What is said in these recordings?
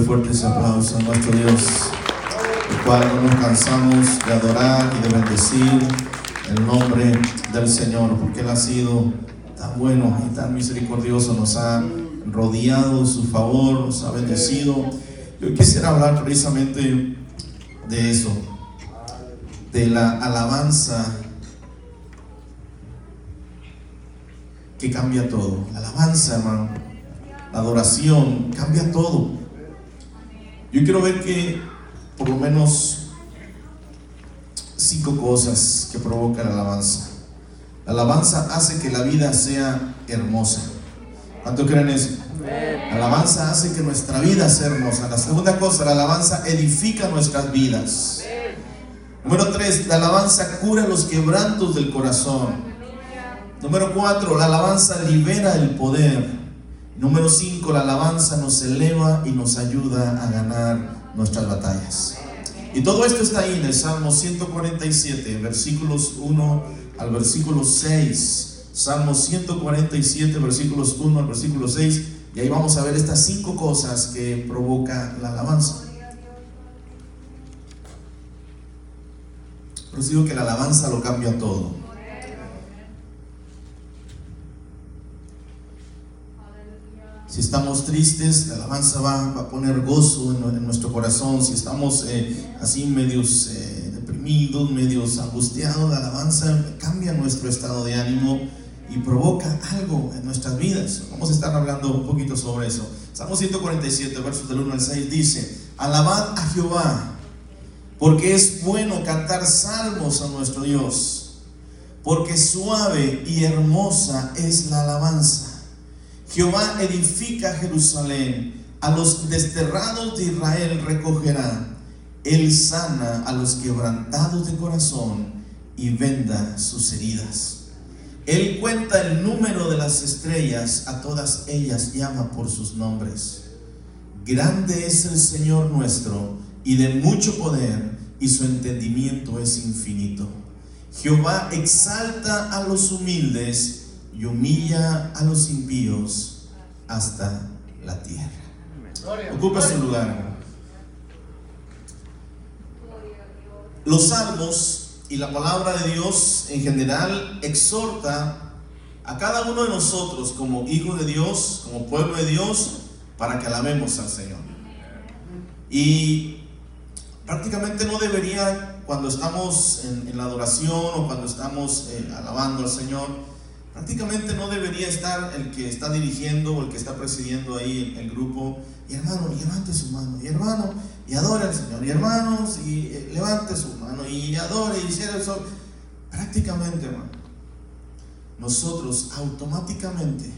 Dale fuerte ese aplauso a nuestro Dios, el cual no nos cansamos de adorar y de bendecir el nombre del Señor, porque Él ha sido tan bueno y tan misericordioso, nos ha rodeado de su favor, nos ha bendecido. Yo quisiera hablar precisamente de eso, de la alabanza que cambia todo. La alabanza, hermano, la adoración cambia todo. Yo quiero ver que por lo menos cinco cosas que provoca la alabanza. La alabanza hace que la vida sea hermosa. ¿Cuánto creen eso? La alabanza hace que nuestra vida sea hermosa. La segunda cosa, la alabanza edifica nuestras vidas. Número tres, la alabanza cura los quebrantos del corazón. Número cuatro, la alabanza libera el poder. Número cinco, la alabanza nos eleva y nos ayuda a ganar nuestras batallas. Y todo esto está ahí en el Salmo 147, versículos 1 al versículo 6. Salmo 147, versículos 1 al versículo 6. Y ahí vamos a ver estas cinco cosas que provoca la alabanza. Por eso digo que la alabanza lo cambia todo. Si estamos tristes, la alabanza va, a poner gozo en, nuestro corazón. Si estamos eh, así medios eh, deprimidos, medios angustiados, la alabanza cambia nuestro estado de ánimo y provoca algo en nuestras vidas. Vamos a estar hablando un poquito sobre eso. Salmo 147, versos del 1 al 6 dice, alabad a Jehová, porque es bueno cantar salmos a nuestro Dios, porque suave y hermosa es la alabanza. Jehová edifica Jerusalén, a los desterrados de Israel recogerá. Él sana a los quebrantados de corazón y venda sus heridas. Él cuenta el número de las estrellas, a todas ellas llama por sus nombres. Grande es el Señor nuestro y de mucho poder, y su entendimiento es infinito. Jehová exalta a los humildes y humilla a los impíos hasta la tierra. Ocupa su lugar. Los salmos y la palabra de Dios en general exhorta a cada uno de nosotros como hijo de Dios, como pueblo de Dios, para que alabemos al Señor. Y prácticamente no debería, cuando estamos en, la adoración o cuando estamos eh, alabando al Señor, Prácticamente no debería estar el que está dirigiendo o el que está presidiendo ahí el, grupo. Y hermano, levante su mano. Y hermano, y adore al Señor. Y hermanos, y eh, levante su mano. Y adore y cierre el sol. Prácticamente, hermano. Nosotros automáticamente,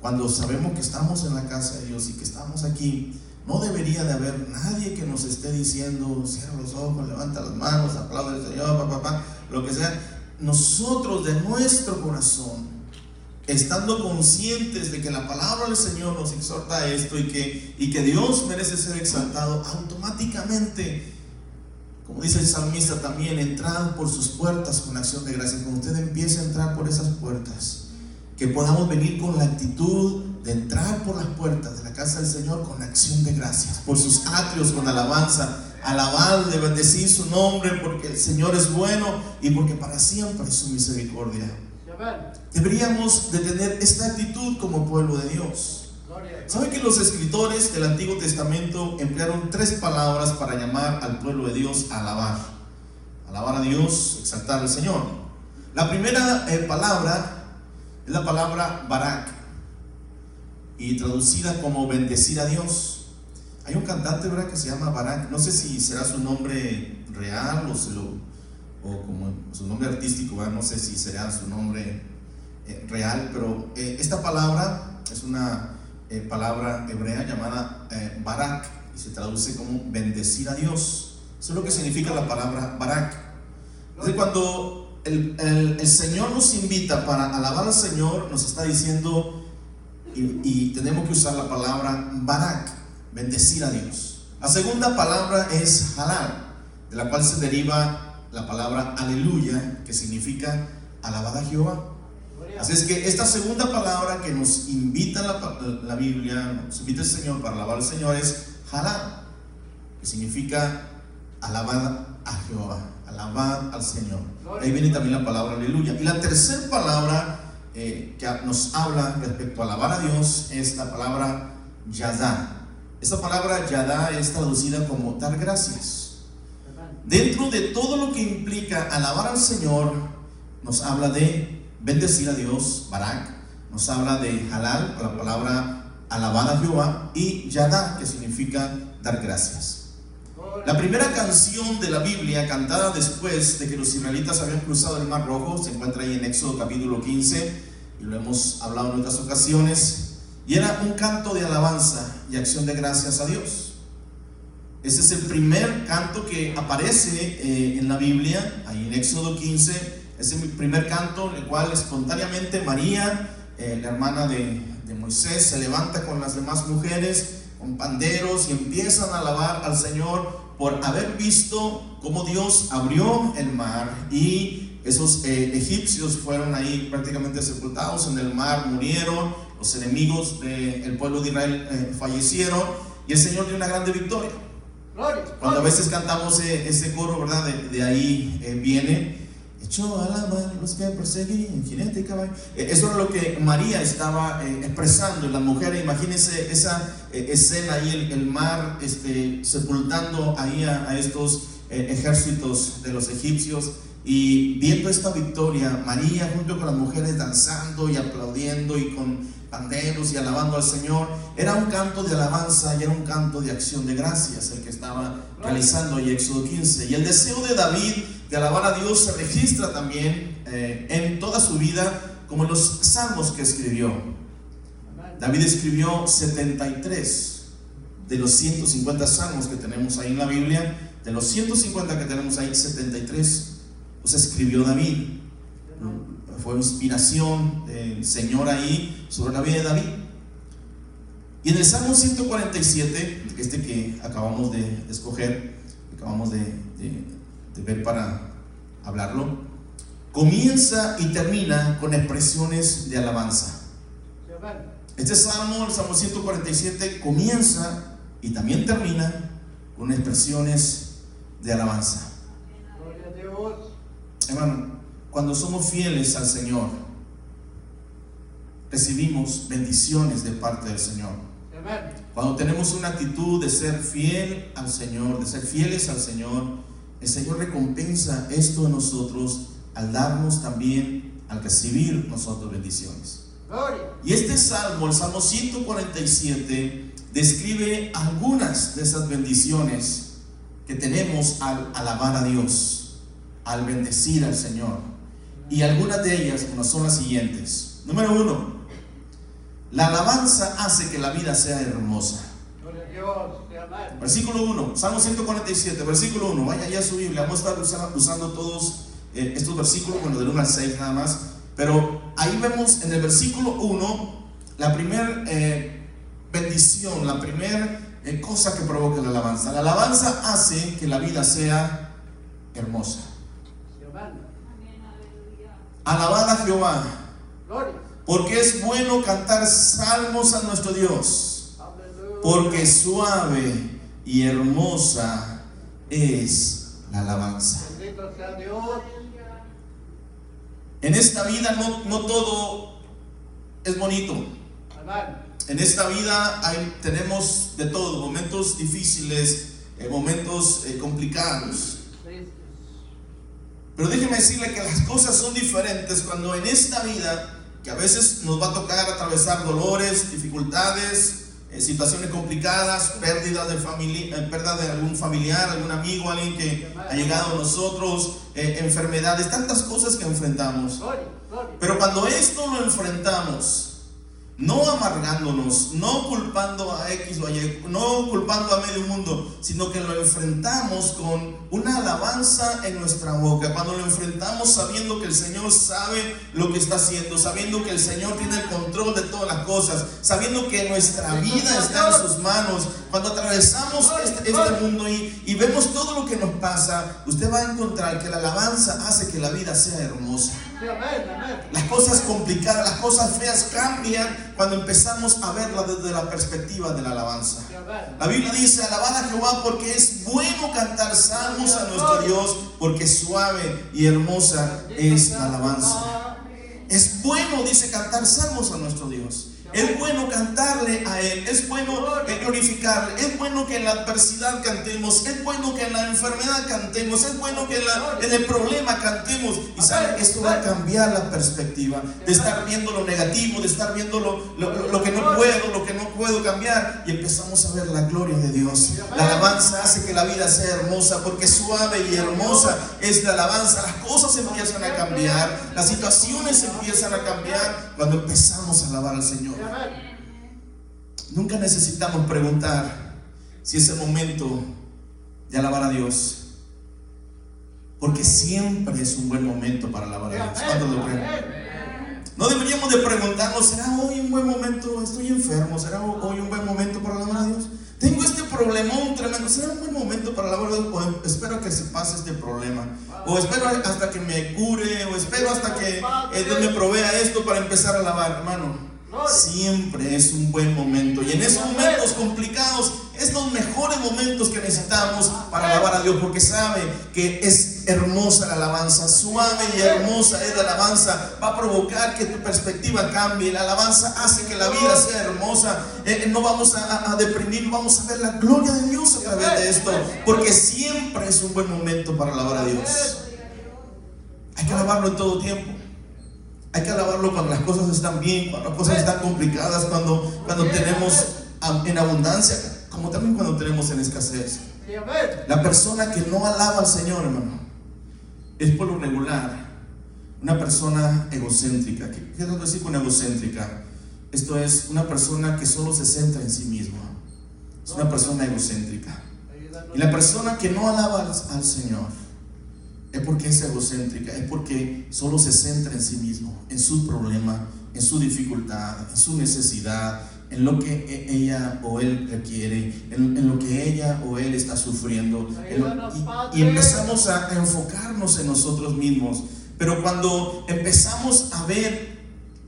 cuando sabemos que estamos en la casa de Dios y que estamos aquí, no debería de haber nadie que nos esté diciendo, cierra los ojos, levanta las manos, aplaude al Señor, papá, papá, lo que sea nosotros de nuestro corazón, estando conscientes de que la palabra del Señor nos exhorta a esto y que, y que Dios merece ser exaltado, automáticamente, como dice el salmista también, entrad por sus puertas con acción de gracia. Cuando usted empiece a entrar por esas puertas, que podamos venir con la actitud de entrar por las puertas de la casa del Señor con acción de gracias, por sus atrios con alabanza, alabarle, bendecir su nombre porque el Señor es bueno y porque para siempre es su misericordia. Deberíamos de tener esta actitud como pueblo de Dios. ¿Sabe que los escritores del Antiguo Testamento emplearon tres palabras para llamar al pueblo de Dios a alabar? Alabar a Dios, exaltar al Señor. La primera eh, palabra es la palabra barak y traducida como bendecir a Dios. Hay un cantante, ¿verdad? Que se llama Barak. No sé si será su nombre real o, como su nombre artístico. No sé si será su nombre eh, real, pero eh, esta palabra es una eh, palabra hebrea llamada Barak y se traduce como bendecir a Dios. Eso es lo que significa la palabra Barak. Entonces, cuando el, el, Señor nos invita para alabar al Señor, nos está diciendo, y, y tenemos que usar la palabra Barak bendecir a Dios. La segunda palabra es halal, de la cual se deriva la palabra aleluya, que significa alabada a Jehová. Así es que esta segunda palabra que nos invita la, la, Biblia, nos invita el Señor para alabar al Señor es Jalá, que significa alabad a Jehová, alabad al Señor. Ahí viene también la palabra aleluya. Y la tercera palabra eh, que nos habla respecto a alabar a Dios es la palabra yadá. Esta palabra yadá es traducida como dar gracias. Dentro de todo lo que implica alabar al Señor, nos habla de bendecir a Dios, Barak, nos habla de halal, la palabra alabar a Jehová, y yadá, que significa dar gracias. La primera canción de la Biblia cantada después de que los israelitas habían cruzado el Mar Rojo se encuentra ahí en Éxodo capítulo 15 y lo hemos hablado en otras ocasiones y era un canto de alabanza y acción de gracias a Dios. Ese es el primer canto que aparece eh, en la Biblia, ahí en Éxodo 15. Es el primer canto en el cual espontáneamente María, eh, la hermana de, de Moisés, se levanta con las demás mujeres con panderos y empiezan a alabar al Señor por haber visto cómo Dios abrió el mar y esos eh, egipcios fueron ahí prácticamente sepultados en el mar, murieron, los enemigos del pueblo de Israel eh, fallecieron y el Señor dio una grande victoria. Cuando a veces cantamos eh, ese coro, ¿verdad? De, ahí viene, echó a la mar los que perseguían, jinete y caballo. eso es lo que María estaba expresando, la mujer, imagínense esa escena ahí, el, mar este, sepultando ahí a, estos ejércitos de los egipcios. Y viendo esta victoria, María junto con las mujeres danzando y aplaudiendo y con panderos y alabando al Señor, era un canto de alabanza y era un canto de acción de gracias el que estaba realizando ahí Éxodo 15. Y el deseo de David de alabar a Dios se registra también eh, en toda su vida como en los salmos que escribió. David escribió 73 de los 150 salmos que tenemos ahí en la Biblia, de los 150 que tenemos ahí, 73 pues escribió David. Fue inspiración del Señor ahí sobre la vida de David. Y en el Salmo 147, este que acabamos de escoger, acabamos de, de ver para hablarlo, comienza y termina con expresiones de alabanza. Este salmo, el Salmo 147, comienza y también termina con expresiones de alabanza. Hermano, cuando somos fieles al Señor, recibimos bendiciones de parte del Señor. Cuando tenemos una actitud de ser fiel al Señor, de ser fieles al Señor, el Señor recompensa esto en nosotros al darnos también, al recibir nosotros bendiciones. Y este salmo, el Salmo 147, describe algunas de esas bendiciones que tenemos al alabar a Dios al bendecir al Señor. Y algunas de ellas bueno, son las siguientes. Número uno, la alabanza hace que la vida sea hermosa. Versículo 1, Salmo 147, versículo 1, vaya ya a su Biblia, vamos a estar usando, todos eh, estos versículos, bueno, del 1 al 6 nada más, pero ahí vemos en el versículo 1 la primera eh, bendición, la primera eh, cosa que provoca la alabanza. La alabanza hace que la vida sea hermosa. Alabad a Jehová. Porque es bueno cantar salmos a nuestro Dios. Porque suave y hermosa es la alabanza. En esta vida no, todo es bonito. En esta vida hay, tenemos de todo, momentos difíciles, eh, momentos eh, complicados. Pero déjeme decirle que las cosas son diferentes cuando en esta vida, que a veces nos va a tocar atravesar dolores, dificultades, eh, situaciones complicadas, pérdidas de familia, eh, pérdida de algún familiar, algún amigo, alguien que ha llegado a nosotros, eh, enfermedades, tantas cosas que enfrentamos. Pero cuando esto lo enfrentamos, no amargándonos, no culpando a X o a Y, no culpando a medio mundo, sino que lo enfrentamos con una alabanza en nuestra boca, cuando lo enfrentamos sabiendo que el Señor sabe lo que está haciendo, sabiendo que el Señor tiene el control de todas las cosas, sabiendo que nuestra vida está en sus manos, cuando atravesamos este, este mundo y, y vemos todo lo que nos pasa, usted va a encontrar que la alabanza hace que la vida sea hermosa. Las cosas complicadas, las cosas feas cambian cuando empezamos a verla desde la perspectiva de la alabanza. La Biblia dice, alabad a Jehová porque es bueno cantar salmos a nuestro Dios, porque suave y hermosa es la alabanza. Es bueno, dice, cantar salmos a nuestro Dios. Es bueno cantarle a Él, es bueno glorificarle, es bueno que en la adversidad cantemos, es bueno que en la enfermedad cantemos, es bueno que en, el problema cantemos. Y sabe, esto va a cambiar la perspectiva de estar viendo lo negativo, de estar viendo lo, lo, que no puedo, lo que no puedo cambiar. Y empezamos a ver la gloria de Dios. La alabanza hace que la vida sea hermosa, porque suave y hermosa es la alabanza. Las cosas empiezan a cambiar, las situaciones empiezan a cambiar cuando empezamos a alabar al Señor. Nunca necesitamos preguntar si es el momento de alabar a Dios. Porque siempre es un buen momento para alabar a Dios. No deberíamos de preguntarnos, ¿será hoy un buen momento? Estoy enfermo, ¿será hoy un buen momento para alabar a Dios? Tengo este problemón tremendo, ¿será un buen momento para alabar a Dios? O espero que se pase este problema. O espero hasta que me cure, o espero hasta que eh, Dios me provea esto para empezar a alabar, hermano. Siempre es un buen momento. Y en esos momentos complicados, es los mejores momentos que necesitamos para alabar a Dios, porque sabe que es hermosa la alabanza, suave y hermosa es la alabanza. Va a provocar que tu perspectiva cambie. La alabanza hace que la vida sea hermosa. Eh, no vamos a, a, deprimir, vamos a ver la gloria de Dios a través de esto, porque siempre es un buen momento para alabar a Dios. Hay que alabarlo en todo tiempo. Hay que alabarlo cuando las cosas están bien, cuando las cosas están complicadas, cuando, cuando tenemos en abundancia, como también cuando tenemos en escasez. La persona que no alaba al Señor, hermano, es por lo regular una persona egocéntrica. ¿Qué quiero decir con egocéntrica? Esto es una persona que solo se centra en sí misma. Es una persona egocéntrica. Y la persona que no alaba al Señor es porque es egocéntrica, es porque solo se centra en sí mismo, en su problema, en su dificultad, en su necesidad, en lo que e, ella o él requiere, en, lo que ella o él está sufriendo. y, y empezamos a enfocarnos en nosotros mismos. Pero cuando empezamos a ver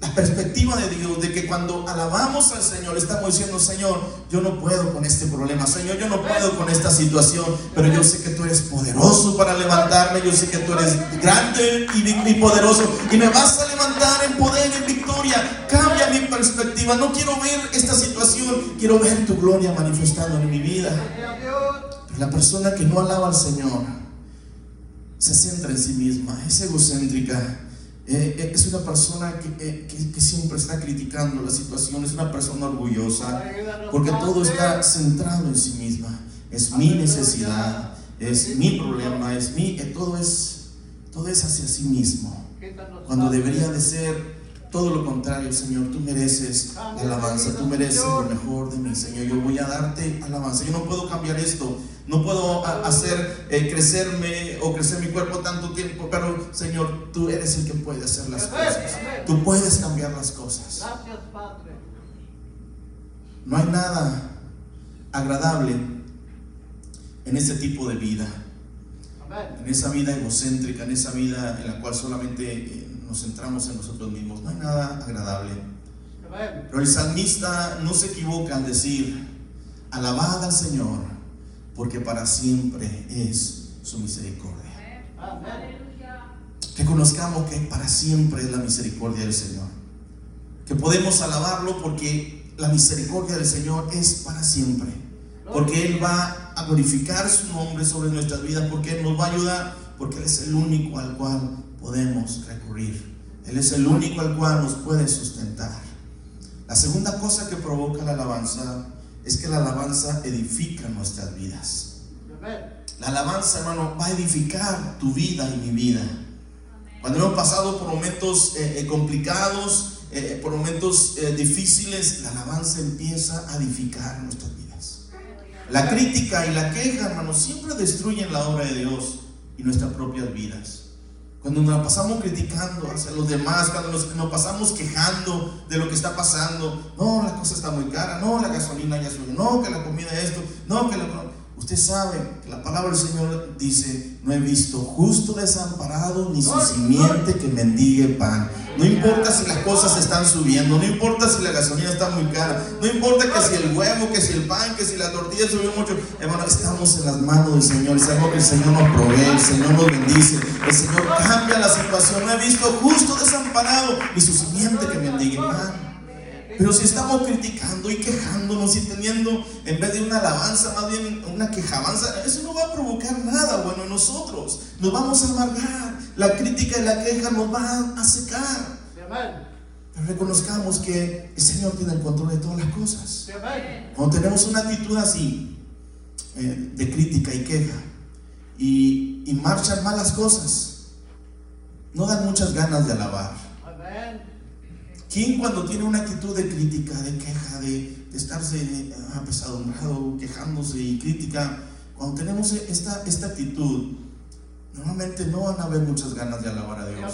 la perspectiva de Dios, de que cuando alabamos al Señor, estamos diciendo, Señor, yo no puedo con este problema, Señor, yo no puedo con esta situación, pero yo sé que tú eres poderoso para levantarme, yo sé que tú eres grande y, poderoso, y me vas a levantar en poder, en victoria. Cambia mi perspectiva, no quiero ver esta situación, quiero ver tu gloria manifestando en mi vida. la persona que no alaba al Señor se centra en sí misma, es egocéntrica eh, eh, es una persona eh, que, que, siempre está criticando la situación, es una persona orgullosa, porque todo está centrado en sí misma. Es mi necesidad, es mi problema, es mi, todo es, todo es hacia sí mismo. Cuando debería de ser todo lo contrario, Señor, tú mereces alabanza, tú mereces lo mejor de mí, Señor. Yo voy a darte alabanza. Yo no puedo cambiar esto, no puedo hacer eh, crecerme o crecer mi cuerpo tanto tiempo, pero Señor, tú eres el que puede hacer las cosas. Tú puedes cambiar las cosas. No hay nada agradable en ese tipo de vida, en esa vida egocéntrica, en esa vida en la cual solamente eh, nos centramos en nosotros mismos. No hay nada agradable. Pero el salmista no se equivoca al decir, alabad al Señor, porque para siempre es su misericordia. Que conozcamos que para siempre es la misericordia del Señor. Que podemos alabarlo porque la misericordia del Señor es para siempre. Porque Él va a glorificar su nombre sobre nuestras vidas, porque Él nos va a ayudar, porque Él es el único al cual podemos recurrir. Él es el único al cual nos puede sustentar. La segunda cosa que provoca la alabanza es que la alabanza edifica nuestras vidas. La alabanza, hermano, va a edificar tu vida y mi vida. Cuando hemos pasado por momentos eh, eh, complicados, eh, por momentos difíciles, la alabanza empieza a edificar nuestras vidas. La crítica y la queja, hermano, siempre destruyen la obra de Dios y nuestras propias vidas. Cuando nos pasamos criticando hacia los demás, cuando nos, pasamos quejando de lo que está pasando, no, la cosa está muy cara, no, la gasolina ya subió, no, que la comida esto, no, que la... Usted sabe que la palabra del Señor dice, no he visto justo desamparado ni su simiente que mendigue pan. No importa si las cosas están subiendo, no importa si la gasolina está muy cara, no importa que si el huevo, que si el pan, que si la tortilla subió mucho. Hermano, estamos en las manos del Señor. Sabemos que el Señor nos provee, el Señor nos bendice, el Señor cambia la situación. No he visto justo desamparado ni su simiente que mendigue pan. Pero si estamos criticando y quejándonos y teniendo, en vez de una alabanza, más bien una quejabanza, eso no va a provocar nada bueno en nosotros. Nos vamos a amargar. La crítica y la queja nos van a secar. Pero reconozcamos que el Señor tiene el control de todas las cosas. Cuando tenemos una actitud así, eh, de crítica y queja, y, y marchan malas cosas, no dan muchas ganas de alabar. ¿Quién cuando tiene una actitud de crítica, de queja, de, estarse ah, apesadumbrado, quejándose y crítica, cuando tenemos esta, esta actitud, normalmente no van a haber muchas ganas de alabar a Dios.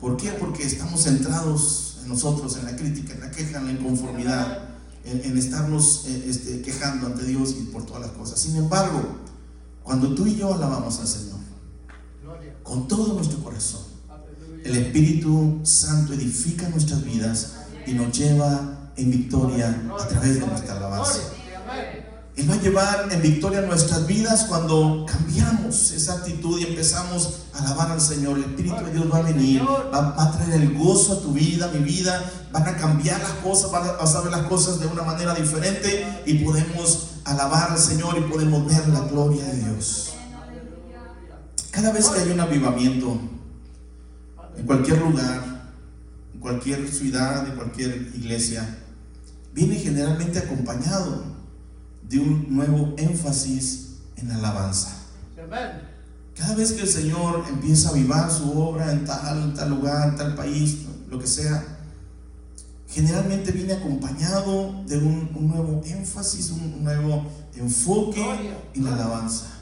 ¿Por qué? Porque estamos centrados en nosotros, en la crítica, en la queja, en la inconformidad, en, estarnos eh, este, quejando ante Dios y por todas las cosas. Sin embargo, cuando tú y yo alabamos al Señor, con todo nuestro corazón, el Espíritu Santo edifica nuestras vidas y nos lleva en victoria a través de nuestra alabanza. Él va a llevar en victoria nuestras vidas cuando cambiamos esa actitud y empezamos a alabar al Señor. El Espíritu de Dios va a venir, va, a traer el gozo a tu vida, mi vida. Van a cambiar las cosas, van a, vas a ver las cosas de una manera diferente y podemos alabar al Señor y podemos ver la gloria de Dios. Cada vez que hay un avivamiento, en cualquier lugar, en cualquier ciudad, en cualquier iglesia, viene generalmente acompañado de un nuevo énfasis en alabanza. Cada vez que el Señor empieza a avivar su obra en tal, tal lugar, en tal país, lo que sea, generalmente viene acompañado de un, un nuevo énfasis, un nuevo enfoque en la alabanza.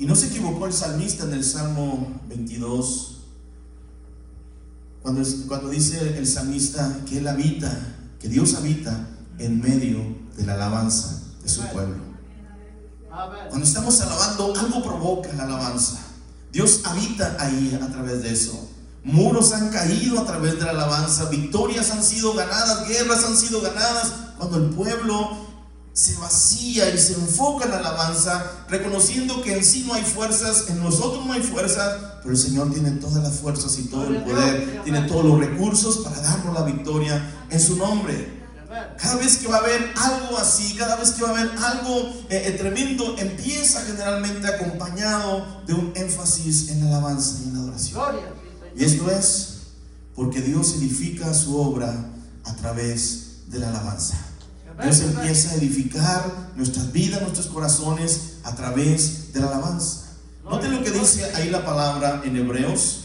Y no se equivocó el salmista en el Salmo 22, cuando, cuando dice el salmista que Él habita, que Dios habita en medio de la alabanza de su pueblo. Cuando estamos alabando, algo provoca la alabanza. Dios habita ahí a través de eso. Muros han caído a través de la alabanza, victorias han sido ganadas, guerras han sido ganadas. Cuando el pueblo se vacía y se enfoca en la alabanza, reconociendo que en sí no hay fuerzas, en nosotros no hay fuerzas, pero el Señor tiene todas las fuerzas y todo el poder, tiene todos los recursos para darnos la victoria en su nombre. Cada vez que va a haber algo así, cada vez que va a haber algo eh, eh, tremendo, empieza generalmente acompañado de un énfasis en la alabanza y en la adoración. Y esto es porque Dios edifica su obra a través de la alabanza. Dios empieza a edificar nuestras vidas, nuestros corazones a través de la alabanza. Noten lo que dice ahí la palabra en Hebreos,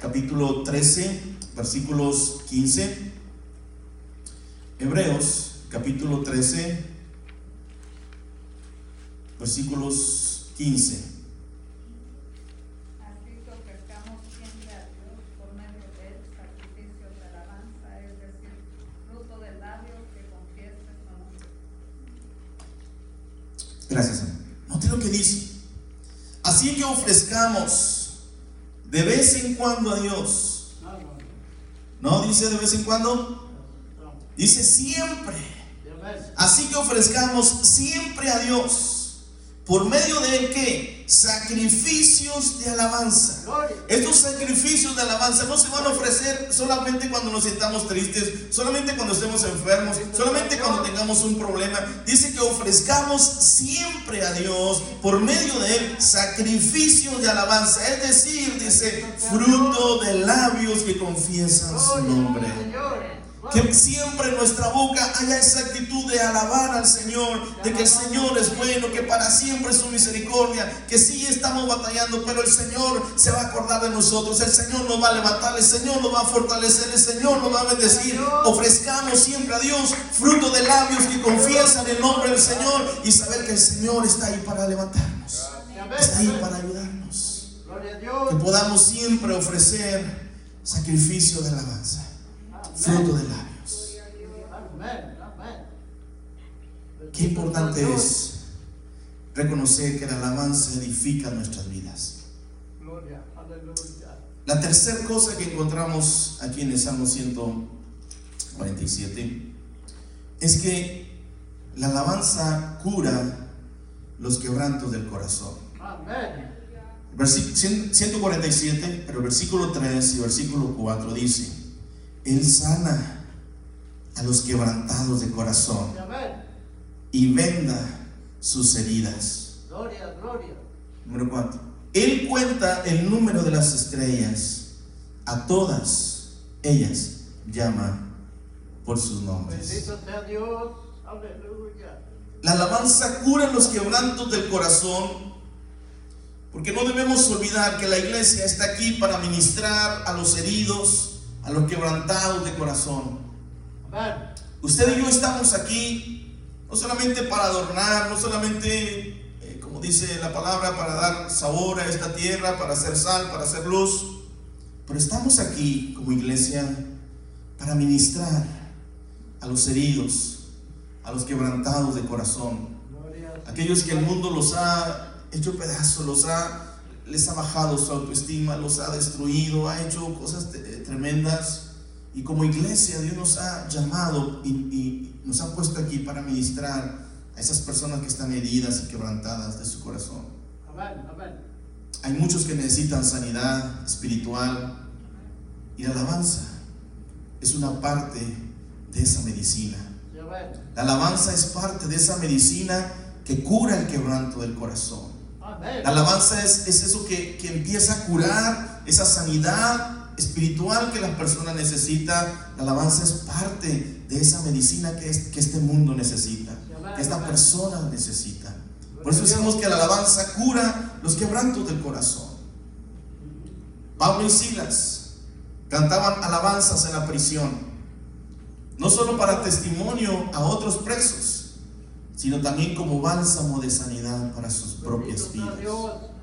capítulo 13, versículos 15. Hebreos, capítulo 13, versículos 15. Gracias, Señor. Note lo que dice. Así que ofrezcamos de vez en cuando a Dios. ¿No dice de vez en cuando? Dice siempre. Así que ofrezcamos siempre a Dios por medio de qué? Sacrificios de alabanza. Estos sacrificios de alabanza no se van a ofrecer solamente cuando nos sintamos tristes, solamente cuando estemos enfermos, solamente cuando tengamos un problema. Dice que ofrezcamos siempre a Dios por medio de él sacrificios de alabanza. Es decir, dice, fruto de labios que confiesan su nombre. Que siempre en nuestra boca haya esa actitud de alabar al Señor, de que el Señor es bueno, que para siempre es su misericordia, que sí estamos batallando, pero el Señor se va a acordar de nosotros, el Señor nos va a levantar, el Señor nos va a fortalecer, el Señor nos va a bendecir. Ofrezcamos siempre a Dios fruto de labios que confiesan el nombre del Señor y saber que el Señor está ahí para levantarnos, está ahí para ayudarnos. Que podamos siempre ofrecer sacrificio de alabanza fruto de labios. qué importante es reconocer que la alabanza edifica nuestras vidas. La tercera cosa que encontramos aquí en el Salmo 147 es que la alabanza cura los quebrantos del corazón. Versi- 147, pero versículo 3 y versículo 4 dice, Él sana a los quebrantados de corazón y venda sus heridas. Gloria, gloria. Número 4. Él cuenta el número de las estrellas. A todas ellas llama por sus nombres. Bendito sea Dios. Aleluya. La alabanza cura los quebrantos del corazón. Porque no debemos olvidar que la iglesia está aquí para ministrar a los heridos, a los quebrantados de corazón. Amén. Usted y yo estamos aquí no solamente para adornar, no solamente, eh, como dice la palabra, para dar sabor a esta tierra, para hacer sal, para hacer luz, pero estamos aquí como iglesia para ministrar a los heridos, a los quebrantados de corazón, aquellos que el mundo los ha hecho pedazos, los ha, les ha bajado su autoestima, los ha destruido, ha hecho cosas te- tremendas. Y como iglesia Dios nos ha llamado y, y nos ha puesto aquí para ministrar a esas personas que están heridas y quebrantadas de su corazón. Amén. Amén. Hay muchos que necesitan sanidad espiritual y la alabanza es una parte de esa medicina. La alabanza es parte de esa medicina que cura el quebranto del corazón. La alabanza es, es eso que, que empieza a curar esa sanidad espiritual que la persona necesita. La alabanza es parte de esa medicina que, es- que este mundo necesita, que esta persona necesita. Por eso decimos que la alabanza cura los quebrantos del corazón. Pablo y Silas cantaban alabanzas en la prisión, no solo para testimonio a otros presos, sino también como bálsamo de sanidad para sus propias vidas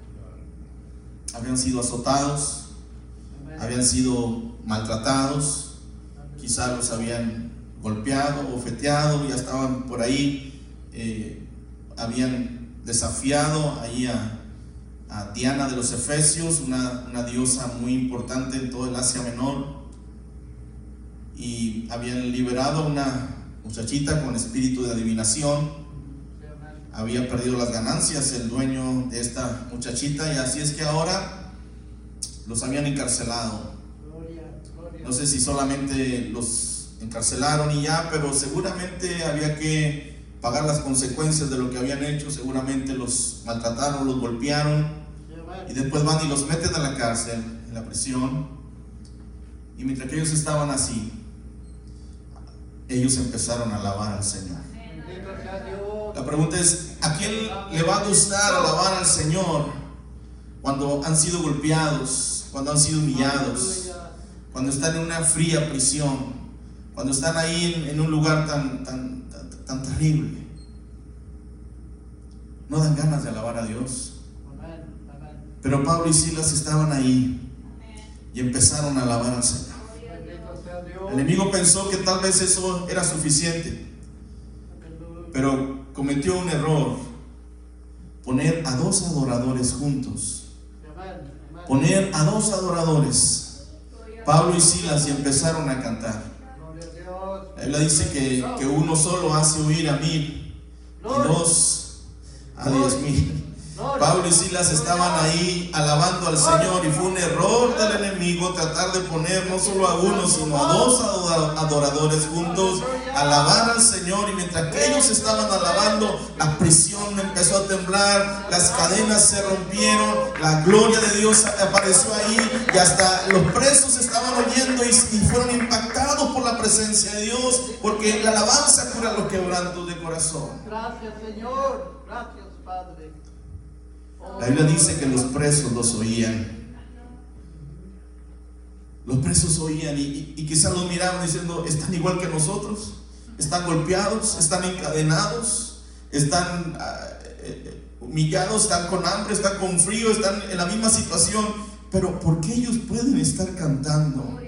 habían sido azotados, habían sido maltratados, quizás los habían golpeado, bofeteado, ya estaban por ahí, eh, habían desafiado ahí a, a Diana de los Efesios, una, una diosa muy importante en todo el Asia Menor, y habían liberado a una muchachita con espíritu de adivinación. Había perdido las ganancias el dueño de esta muchachita y así es que ahora los habían encarcelado. No sé si solamente los encarcelaron y ya, pero seguramente había que pagar las consecuencias de lo que habían hecho, seguramente los maltrataron, los golpearon y después van y los meten a la cárcel, en la prisión. Y mientras que ellos estaban así, ellos empezaron a alabar al Señor. La pregunta es, ¿a quién le va a gustar alabar al Señor cuando han sido golpeados, cuando han sido humillados, cuando están en una fría prisión, cuando están ahí en, un lugar tan, tan, tan, terrible? No dan ganas de alabar a Dios. Pero Pablo y Silas estaban ahí y empezaron a alabar al Señor. El enemigo pensó que tal vez eso era suficiente. Pero cometió un error. Poner a dos adoradores juntos. Poner a dos adoradores, Pablo y Silas, y empezaron a cantar. La Biblia dice que, que uno solo hace huir a mil y dos a diez mil. Pablo y Silas estaban ahí alabando al Señor y fue un error del enemigo tratar de poner no solo a uno, sino a dos adora- adoradores juntos, alabar al Señor y mientras que ellos estaban alabando, la prisión empezó a temblar, las cadenas se rompieron, la gloria de Dios apareció ahí y hasta los presos estaban oyendo y, y fueron impactados por la presencia de Dios, porque la alabanza cura los quebrantos de corazón. Gracias, Señor. Gracias, Padre. La Biblia dice que los presos los oían. Los presos oían y, quizás los miraban diciendo, están igual que nosotros, están golpeados, están encadenados, están ah, eh, humillados, están con hambre, están con frío, están en la misma situación. Pero ¿por qué ellos pueden estar cantando?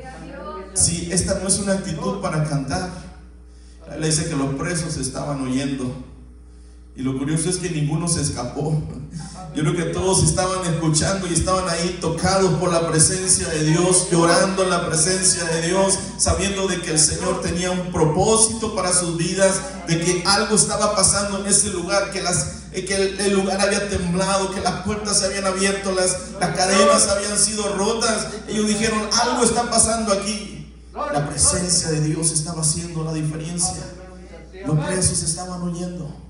Si esta no es una actitud para cantar. La Biblia dice que los presos estaban oyendo Y lo curioso es que ninguno se escapó. Yo creo que todos estaban escuchando y estaban ahí tocados por la presencia de Dios, llorando en la presencia de Dios, sabiendo de que el Señor tenía un propósito para sus vidas, de que algo estaba pasando en ese lugar, que, las, que el, el lugar había temblado, que las puertas se habían abierto, las, las cadenas habían sido rotas. Ellos dijeron, algo está pasando aquí. La presencia de Dios estaba haciendo la diferencia. Los presos estaban huyendo.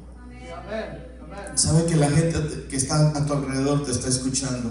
Sabe que la gente que está a tu alrededor te está escuchando.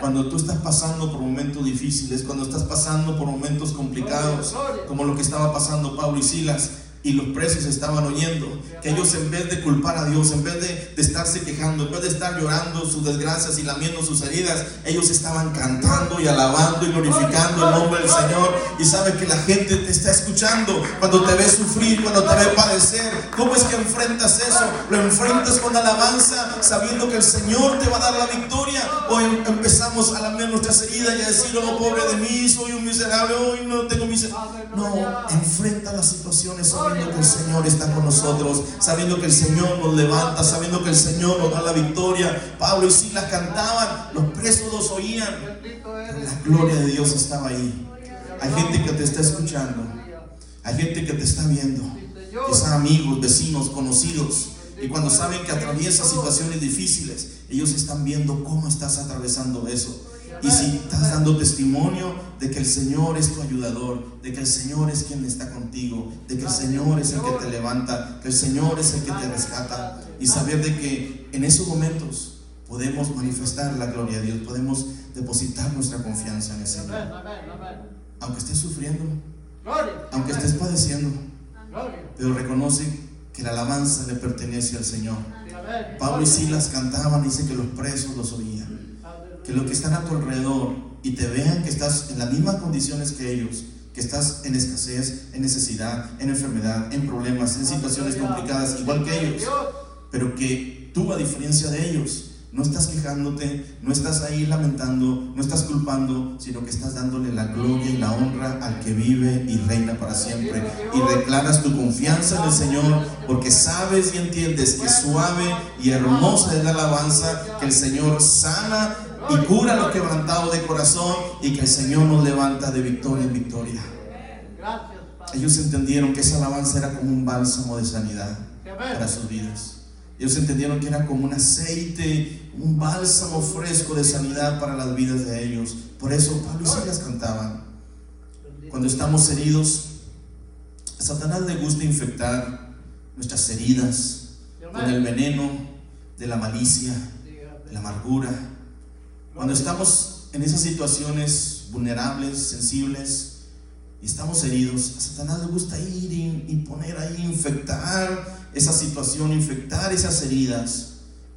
Cuando tú estás pasando por momentos difíciles, cuando estás pasando por momentos complicados, como lo que estaba pasando Pablo y Silas, y los presos estaban oyendo, que ellos en vez de culpar a Dios, en vez de, de estarse quejando, en vez de estar llorando sus desgracias y lamiendo sus heridas, ellos estaban cantando y alabando y glorificando el nombre del Señor. Y sabe que la gente te está escuchando cuando te ve sufrir, cuando te ve padecer. ¿Cómo es que enfrentas eso? Lo enfrentas con alabanza, sabiendo que el Señor te va a dar la victoria. O em- empezamos a lamer nuestras heridas y a decir, oh, pobre de mí, soy un miserable, hoy no tengo misericordia. No, enfrenta las situaciones sabiendo que el Señor está con nosotros, sabiendo que el Señor nos levanta, sabiendo que el Señor nos da la victoria. Pablo y Silas cantaban, los presos los oían. La gloria de Dios estaba ahí. Hay gente que te está escuchando, hay gente que te está viendo, son amigos, vecinos, conocidos. Y cuando saben que atraviesas situaciones difíciles, ellos están viendo cómo estás atravesando eso. Y si estás dando testimonio de que el Señor es tu ayudador, de que el Señor es quien está contigo, de que el Señor es el que te levanta, que el Señor es el que te rescata. Y saber de que en esos momentos podemos manifestar la gloria de Dios, podemos depositar nuestra confianza en el. Señor. Aunque estés sufriendo, aunque estés padeciendo, pero reconoce que la alabanza le pertenece al Señor. Pablo y Silas cantaban, dice que los presos los oían. Que los que están a tu alrededor y te vean que estás en las mismas condiciones que ellos, que estás en escasez, en necesidad, en enfermedad, en problemas, en situaciones complicadas, igual que ellos, pero que tú, a diferencia de ellos, no estás quejándote, no estás ahí lamentando, no estás culpando, sino que estás dándole la gloria y la honra al que vive y reina para siempre. Y declaras tu confianza en el Señor, porque sabes y entiendes que suave y hermosa es la alabanza, que el Señor sana y cura lo quebrantado de corazón y que el Señor nos levanta de victoria en victoria. Ellos entendieron que esa alabanza era como un bálsamo de sanidad para sus vidas. Ellos entendieron que era como un aceite, un bálsamo fresco de sanidad para las vidas de ellos. Por eso Pablo y Silas cantaban. Cuando estamos heridos, a Satanás le gusta infectar nuestras heridas con el veneno de la malicia, de la amargura. Cuando estamos en esas situaciones vulnerables, sensibles, y estamos heridos, a Satanás le gusta ir y, y poner ahí, infectar esa situación, infectar esas heridas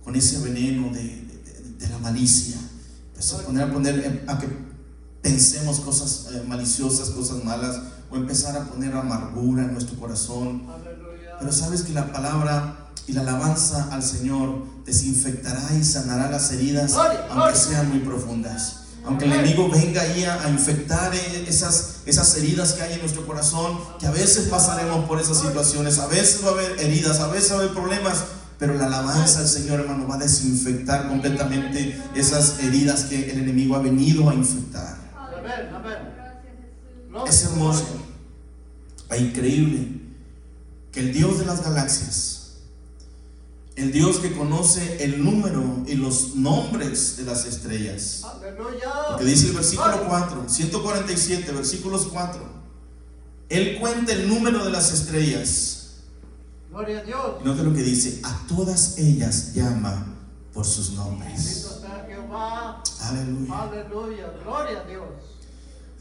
con ese veneno de, de- de la malicia. Empezar a poner, a poner eh, a que pensemos cosas eh, maliciosas, cosas malas, o empezar a poner amargura en nuestro corazón. Pero sabes que la palabra y la alabanza al Señor desinfectará y sanará las heridas, aunque sean muy profundas. Aunque el enemigo venga ahí a, infectar eh, esas, esas heridas que hay en nuestro corazón, que a veces pasaremos por esas situaciones, a veces va a haber heridas, a veces va a haber problemas, pero la alabanza al Señor, hermano, va a desinfectar completamente esas heridas que el enemigo ha venido a infectar. Es hermoso, es increíble que el Dios de las galaxias, el Dios que conoce el número y los nombres de las estrellas, Aleluya. porque dice el versículo 4, 147, versículos 4, Él cuenta el número de las estrellas. Gloria a Dios. Y Nota lo que dice, a todas ellas llama por sus nombres. Aleluya. Aleluya. Gloria a Dios.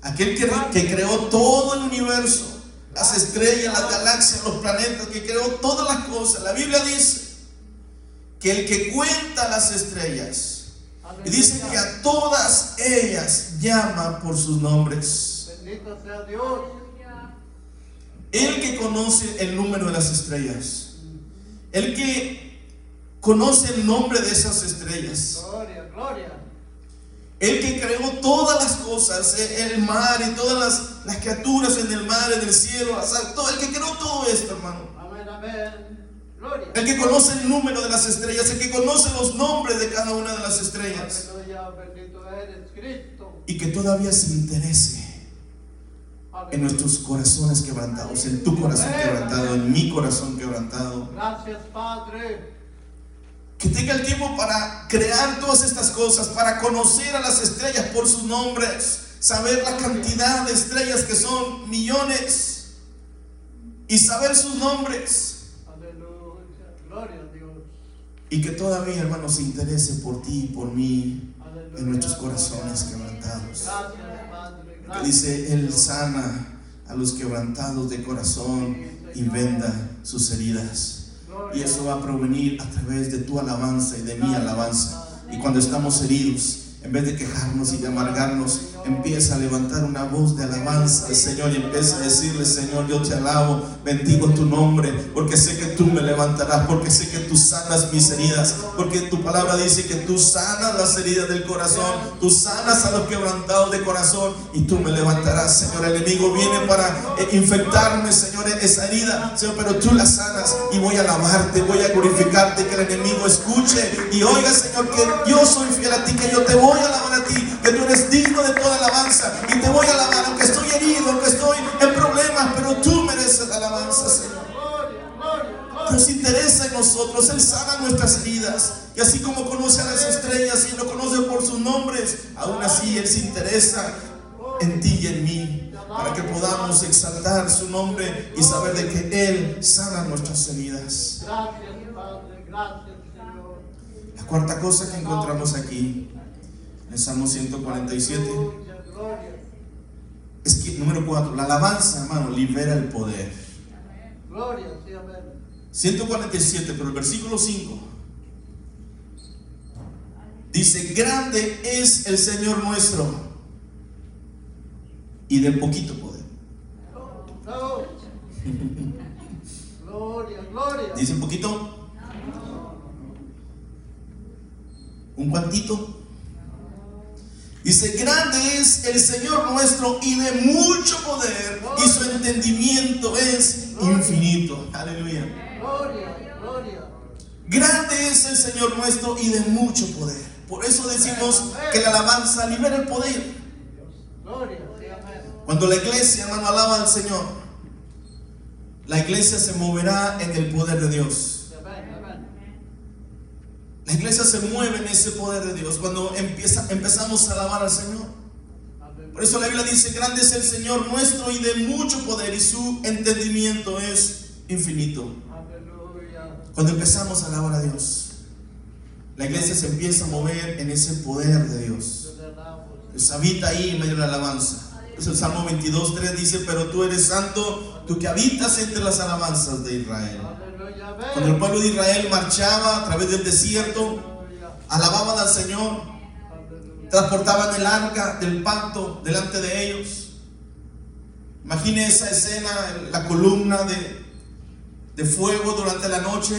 Aquel que, que creó todo el universo, las estrellas, las galaxias, los planetas, que creó todas las cosas. La Biblia dice que el que cuenta las estrellas, y dice que a todas ellas llama por sus nombres. Bendito sea Dios. El que conoce el número de las estrellas, el que conoce el nombre de esas estrellas, Gloria, gloria. El que creó todas las cosas, eh, el mar y todas las, las criaturas en el mar, en el cielo, todo, el que creó todo esto, hermano. Amén, amén. El que conoce el número de las estrellas, el que conoce los nombres de cada una de las estrellas y que todavía se interese en nuestros corazones quebrantados, en tu corazón quebrantado, en mi corazón quebrantado. Gracias, Padre. Que tenga el tiempo para crear todas estas cosas, para conocer a las estrellas por sus nombres, saber la cantidad de estrellas que son millones y saber sus nombres. Aleluya. Gloria a Dios. Y que todavía, hermano, se interese por ti y por mí en nuestros corazones quebrantados. Gracias, Padre. Que Gracias. dice, Él sana a los quebrantados de corazón y venda sus heridas. Y eso va a provenir a través de tu alabanza y de mi alabanza. Y cuando estamos heridos, en vez de quejarnos y de amargarnos, empieza a levantar una voz de alabanza al Señor y empieza a decirle, Señor, yo te alabo, bendigo tu nombre, porque sé que tú me levantarás, porque sé que tú sanas mis heridas, porque tu palabra dice que tú sanas las heridas del corazón, tú sanas a los quebrantados de corazón y tú me levantarás, Señor. El enemigo viene para eh, infectarme, Señor, esa herida, Señor, pero tú la sanas y voy a alabarte, voy a glorificarte, que el enemigo escuche y oiga, Señor, que yo soy fiel a ti, que yo te voy a alabar a ti, que tú eres digno de toda alabanza y te voy a alabar, aunque estoy herido, aunque estoy en problemas, pero tú mereces la alabanza, Señor. Nos interesa en nosotros, Él sana nuestras heridas. Y así como conoce a las estrellas y lo conoce por sus nombres, aún así Él se interesa en ti y en mí, para que podamos exaltar su nombre y saber de que Él sana nuestras heridas. Gracias, Padre. Gracias, Señor. La cuarta cosa que encontramos aquí, en Salmo 147, Aleluya, gloria. es que, número 4, la alabanza, hermano, libera el poder. Gloria, sí, amén. 147, pero el versículo 5 dice, grande es el Señor nuestro y de poquito poder. Gloria, gloria. Dice un poquito, un cuantito. Dice, grande es el Señor nuestro y de mucho poder y su entendimiento es infinito. Aleluya. Grande es el Señor nuestro y de mucho poder. Por eso decimos que la alabanza libera el poder. Cuando la iglesia, hermano, alaba al Señor, la iglesia se moverá en el poder de Dios. La iglesia se mueve en ese poder de Dios cuando empieza, empezamos a alabar al Señor. Por eso la Biblia dice, grande es el Señor nuestro y de mucho poder y su entendimiento es infinito. Cuando empezamos a alabar a Dios, la iglesia se empieza a mover en ese poder de Dios. Pues habita ahí en medio de la alabanza. Es el Salmo 22, 3 dice, pero tú eres santo, tú que habitas entre las alabanzas de Israel. Cuando el pueblo de Israel marchaba a través del desierto, alababan al Señor, transportaban el arca del pacto delante de ellos. Imagine esa escena, la columna de, de fuego durante la noche,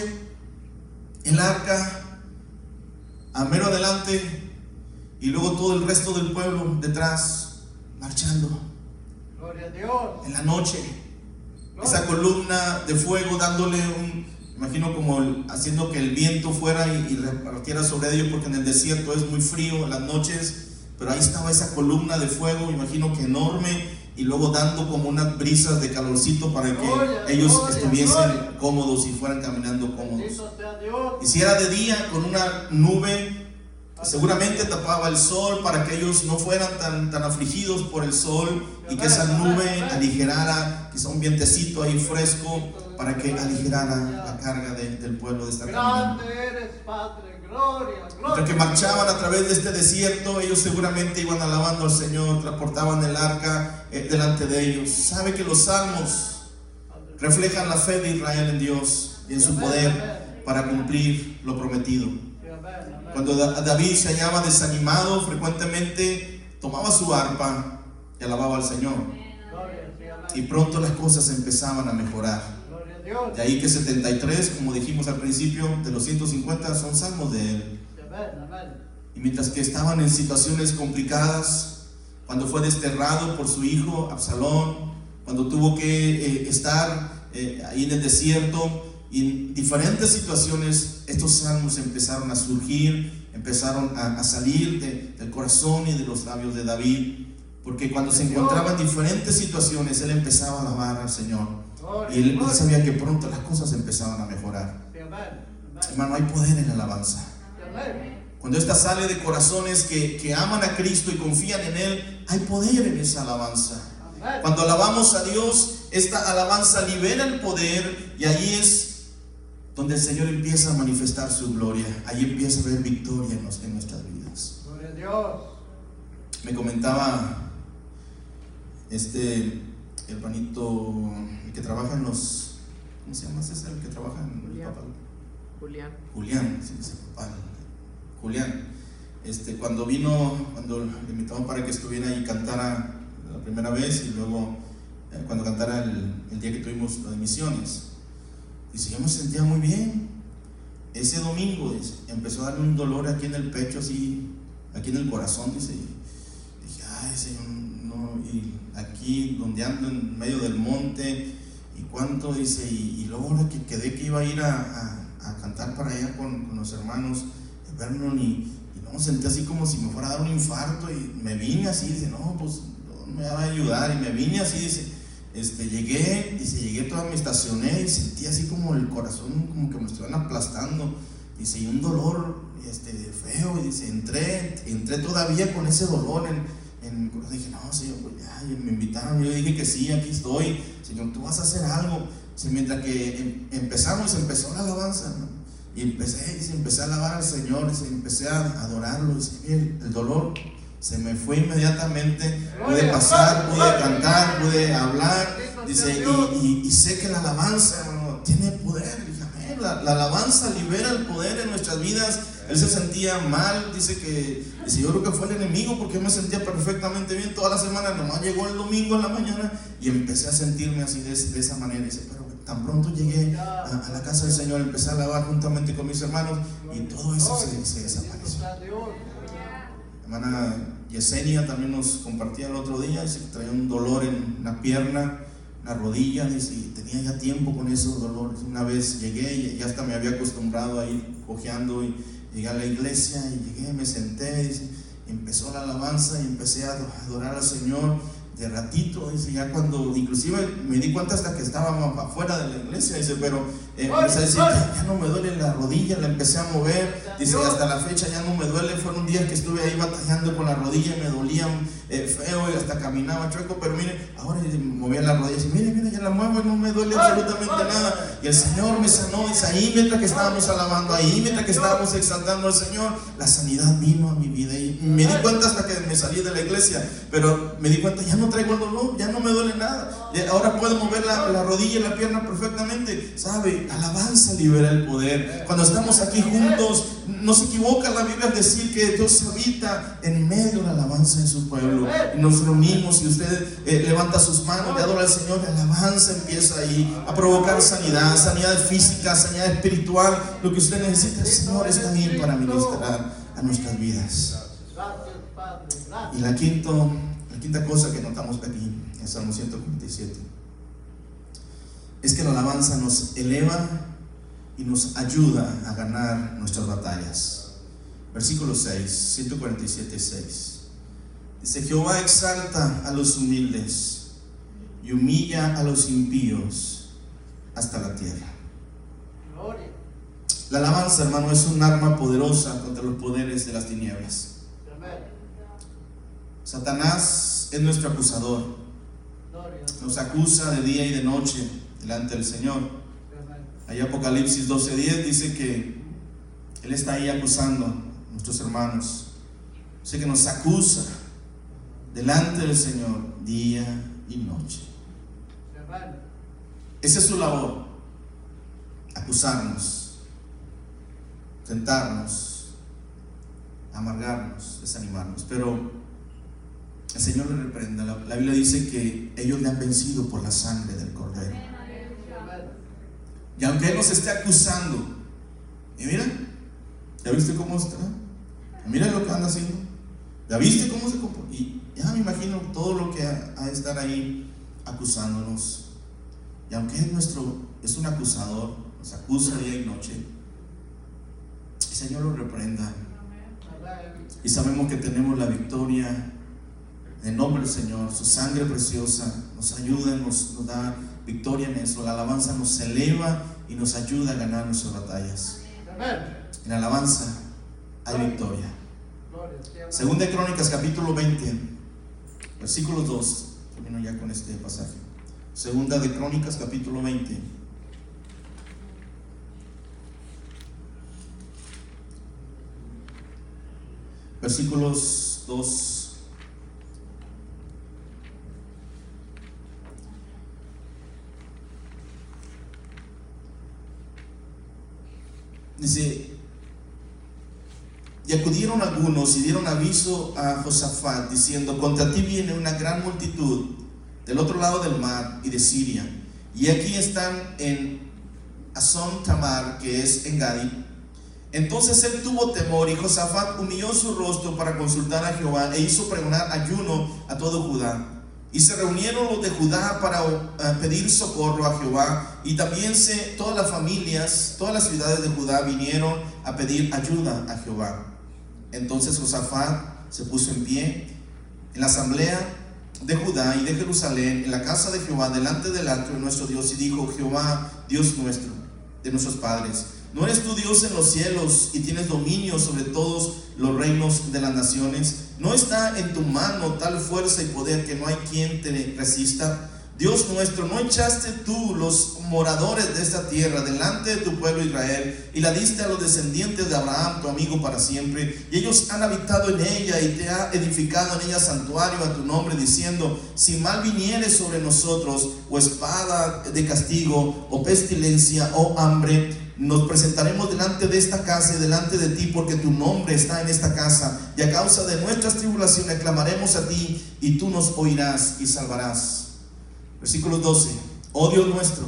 el arca a mero adelante y luego todo el resto del pueblo detrás, marchando Gloria a Dios. en la noche. Esa columna de fuego dándole un, imagino como el- haciendo que el viento fuera y, y repartiera sobre ellos, porque en el desierto es muy frío en las noches, pero ahí estaba esa columna de fuego, imagino que enorme, y luego dando como unas brisas de calorcito para que Gloria, ellos gloria, estuviesen gloria. cómodos y fueran caminando cómodos. Y si era de día, con una nube, seguramente tapaba el sol para que ellos no fueran tan, tan afligidos por el sol y que esa nube aligerara, quizá un vientecito ahí fresco, para que aligerara la carga de- del pueblo de esta. Grande eres, Padre. Gloria, Mientras que gloria. marchaban a través de este desierto, ellos seguramente iban alabando al Señor, transportaban el arca eh, delante de ellos. Sabe que los salmos reflejan la fe de Israel en Dios y en su poder para cumplir lo prometido. Cuando Da- David se hallaba desanimado, frecuentemente tomaba su arpa y alababa al Señor. Gloria. Y pronto las cosas empezaban a mejorar. De ahí que 73, como dijimos al principio, de los 150 son salmos de él. Y mientras que estaban en situaciones complicadas, cuando fue desterrado por su hijo Absalón, cuando tuvo que eh, estar eh, ahí en el desierto, y en diferentes situaciones estos salmos empezaron a surgir, empezaron a, a salir de- del corazón y de los labios de David, porque cuando se encontraba en diferentes situaciones, él empezaba a alabar al Señor. Y él, sabía que pronto las cosas empezaban a mejorar. Hermano, hay poder en la alabanza. Cuando esta sale de corazones que, que aman a Cristo y confían en Él, hay poder en esa alabanza. Cuando alabamos a Dios, esta alabanza libera el poder y ahí es donde el Señor empieza a manifestar su gloria. Ahí empieza a haber victoria en, nos- en nuestras vidas. Gloria a Dios. Me comentaba este hermanito, trabaja en los, ¿cómo se llama César? El que trabaja en el Julián. papal. Julián. Julián, sí, sí, papá, Julián, este, cuando vino, cuando le invitamos para que estuviera y cantara la primera vez y luego eh, cuando cantara el, el día que tuvimos de misiones, dice, yo me sentía muy bien. Ese domingo dice, empezó a darme un dolor aquí en el pecho, así, aquí en el corazón, dice, y dije, ay, Señor, no, y aquí donde ando en medio del monte, y cuánto, dice, y, luego ahora que quedé que iba a ir a, cantar para allá con, los hermanos de Vernon, y, y no, sentí así como si me fuera a dar un infarto, y me vine así, dice, no, pues no me va a ayudar, y me vine así, dice, este, llegué, dice, llegué toda, me estacioné y sentí así como el corazón, como que me estuvieran aplastando, dice, y un dolor este, feo, y dice, entré, entré todavía con ese dolor en, en dije, no, Señor, pues ya, y me invitaron, yo dije que sí, aquí estoy, Señor, tú vas a hacer algo, Dice, mientras que em- empezamos, empezó la alabanza, ¿no? y empecé, dice, empecé a alabar al Señor, dice, empecé a adorarlo, dice, mire, el dolor se me fue inmediatamente, pude pasar, pude cantar, pude hablar, dice, y, y- y sé que la alabanza hermano, tiene poder, la, la alabanza libera el poder en nuestras vidas, él se sentía mal, dice que, dice, yo creo que fue el enemigo porque me sentía perfectamente bien toda la semana, nomás llegó el domingo en la mañana y empecé a sentirme así de, esa manera, dice, pero tan pronto llegué a, la casa del Señor, empecé a alabar juntamente con mis hermanos y todo eso se, desapareció. Gloria a Dios. Hermana Yesenia también nos compartía el otro día, dice que traía un dolor en una pierna, una rodilla, y tenía ya tiempo con esos dolores. Una vez llegué y ya hasta me había acostumbrado a ir cojeando y llegué a la iglesia y llegué, me senté, y empezó la alabanza y empecé a adorar al Señor de ratito, dice, ya cuando, inclusive me di cuenta hasta que estábamos afuera de la iglesia, dice, pero eh, empecé a decir, ya, ya no me duele la rodilla, la empecé a mover, dice, hasta la fecha ya no me duele, fueron días que estuve ahí batallando con la rodilla y me dolían eh, feo y hasta caminaba chueco, pero mire, ahora movía la rodilla y dice, mire, mire, ya la muevo y no me duele absolutamente nada, y el Señor me sanó, dice, ahí mientras que estábamos alabando, ahí mientras que estábamos exaltando al Señor, la sanidad vino a mi vida y me di cuenta hasta que me salí de la iglesia, pero me di cuenta, ya no traigo el dolor, ya no me duele nada, ahora puedo mover la, la rodilla y la pierna perfectamente, ¿sabe? Alabanza libera el poder. Cuando estamos aquí juntos, no se equivoca la Biblia decir que Dios habita en medio de la alabanza de su pueblo. Nos reunimos y usted eh, levanta sus manos y adora al Señor, la alabanza empieza ahí a provocar sanidad, sanidad física, sanidad espiritual. Lo que usted necesita, el Señor está ahí para ministrar a nuestras vidas. Y la, quinto, la quinta cosa que notamos aquí en Salmo 147 es que la alabanza nos eleva y nos ayuda a ganar nuestras batallas. Versículo 6, 147, 6. Dice, Jehová exalta a los humildes y humilla a los impíos hasta la tierra. Gloria. La alabanza, hermano, es un arma poderosa contra los poderes de las tinieblas. Satanás es nuestro acusador. Nos acusa de día y de noche delante del Señor. Ahí Apocalipsis 12:10 dice que Él está ahí acusando a nuestros hermanos. Dice que nos acusa delante del Señor día y noche. Esa es su labor, acusarnos, tentarnos, amargarnos, desanimarnos. Pero el Señor le reprenda. La Biblia dice que ellos le han vencido por la sangre del Cordero. Y aunque Él nos esté acusando, y mira, ¿ya viste cómo está? Mira lo que anda haciendo. ¿Ya viste cómo se comporta? Y ya me imagino todo lo que ha, de estar ahí acusándonos. Y aunque es nuestro, es un acusador, nos acusa día y noche. El Señor lo reprenda. Y sabemos que tenemos la victoria en nombre del Señor. Su sangre preciosa nos ayuda, nos, nos da victoria en eso. La alabanza nos eleva y nos ayuda a ganar nuestras batallas. En la alabanza hay victoria. Segunda de Crónicas, capítulo 20, versículo 2. Termino ya con este pasaje. Segunda de Crónicas, capítulo 20. Versículos 2. Dice, y acudieron algunos y dieron aviso a Josafat, diciendo, contra ti viene una gran multitud del otro lado del mar y de Siria. Y aquí están en Azón Tamar, que es en Gadi. Entonces él tuvo temor y Josafat humilló su rostro para consultar a Jehová e hizo pregonar ayuno a todo Judá. Y se reunieron los de Judá para eh, pedir socorro a Jehová. Y también se, todas las familias, todas las ciudades de Judá vinieron a pedir ayuda a Jehová. Entonces Josafat se puso en pie en la asamblea de Judá y de Jerusalén, en la casa de Jehová, delante del atrio de nuestro Dios, y dijo, Jehová, Dios nuestro, de nuestros padres, ¿no eres tú Dios en los cielos y tienes dominio sobre todos los reinos de las naciones? ¿No está en tu mano tal fuerza y poder que no hay quien te resista? Dios nuestro, ¿no echaste tú los moradores de esta tierra delante de tu pueblo Israel y la diste a los descendientes de Abraham, tu amigo para siempre? Y ellos han habitado en ella y te ha edificado en ella santuario a tu nombre, diciendo, si mal viniere sobre nosotros, o espada de castigo, o pestilencia, o hambre, nos presentaremos delante de esta casa y delante de ti, porque tu nombre está en esta casa, y a causa de nuestras tribulaciones clamaremos a ti, y tú nos oirás y salvarás. Versículo 12. Oh Dios nuestro,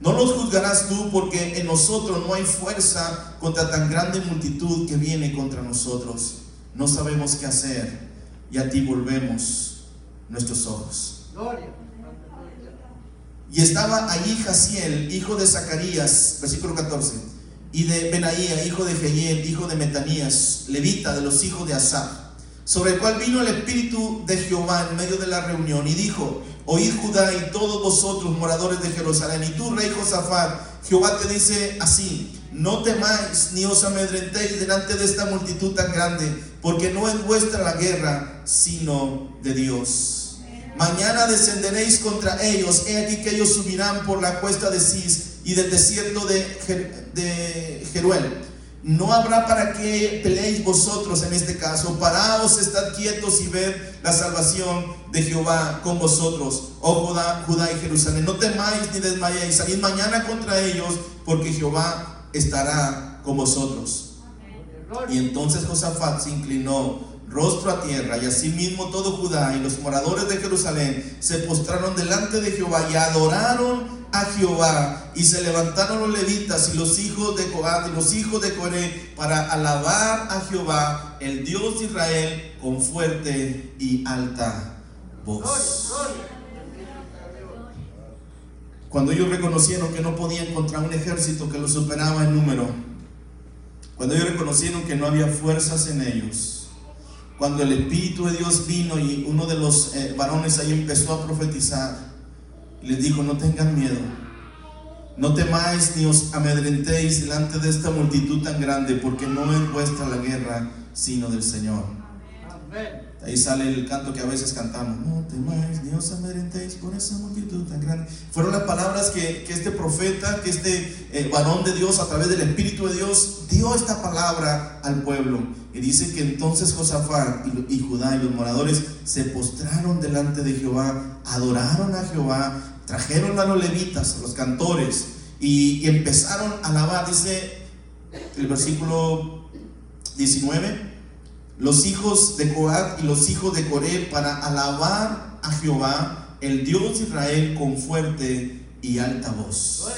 no nos juzgarás tú porque en nosotros no hay fuerza contra tan grande multitud que viene contra nosotros. No sabemos qué hacer y a ti volvemos nuestros ojos. Gloria. Y estaba allí Jaciel, hijo de Zacarías, versículo 14, y de Benaía, hijo de Jehiel, hijo de Metanías, levita de los hijos de Asaf, sobre el cual vino el Espíritu de Jehová en medio de la reunión y dijo, oíd Judá y todos vosotros moradores de Jerusalén, y tú, rey Josafat, Jehová te dice así, no temáis ni os amedrentéis delante de esta multitud tan grande, porque no es vuestra la guerra, sino de Dios. Mañana descenderéis contra ellos. He aquí que ellos subirán por la cuesta de Cis y del desierto de, Jer- de Jeruel. No habrá para que peleéis vosotros en este caso. Paraos, estad quietos y ved la salvación de Jehová con vosotros. Oh Judá, Judá y Jerusalén. No temáis ni desmayéis. Salid mañana contra ellos, porque Jehová estará con vosotros. Y entonces Josafat se inclinó rostro a tierra, y asimismo todo Judá y los moradores de Jerusalén se postraron delante de Jehová y adoraron a Jehová. Y se levantaron los levitas y los hijos de Coat y los hijos de Coré para alabar a Jehová, el Dios de Israel, con fuerte y alta voz. Cuando ellos reconocieron que no podían contra un ejército que los superaba en número, cuando ellos reconocieron que no había fuerzas en ellos, cuando el Espíritu de Dios vino y uno de los eh, varones ahí empezó a profetizar, les dijo, no tengan miedo, no temáis ni os amedrentéis delante de esta multitud tan grande, porque no es vuestra la guerra, sino del Señor. Amén. Ahí sale el canto que a veces cantamos. No temáis, ni os amedrentéis por esa multitud tan grande. Fueron las palabras que, que este profeta, que este eh, varón de Dios, a través del Espíritu de Dios, dio esta palabra al pueblo. Y dice que entonces Josafat y, Judá y los moradores se postraron delante de Jehová, adoraron a Jehová, trajeron a los levitas, a los cantores, y, y empezaron a alabar. Dice el versículo 19 los hijos de Coat y los hijos de Coré para alabar a Jehová, el Dios de Israel, con fuerte y alta voz.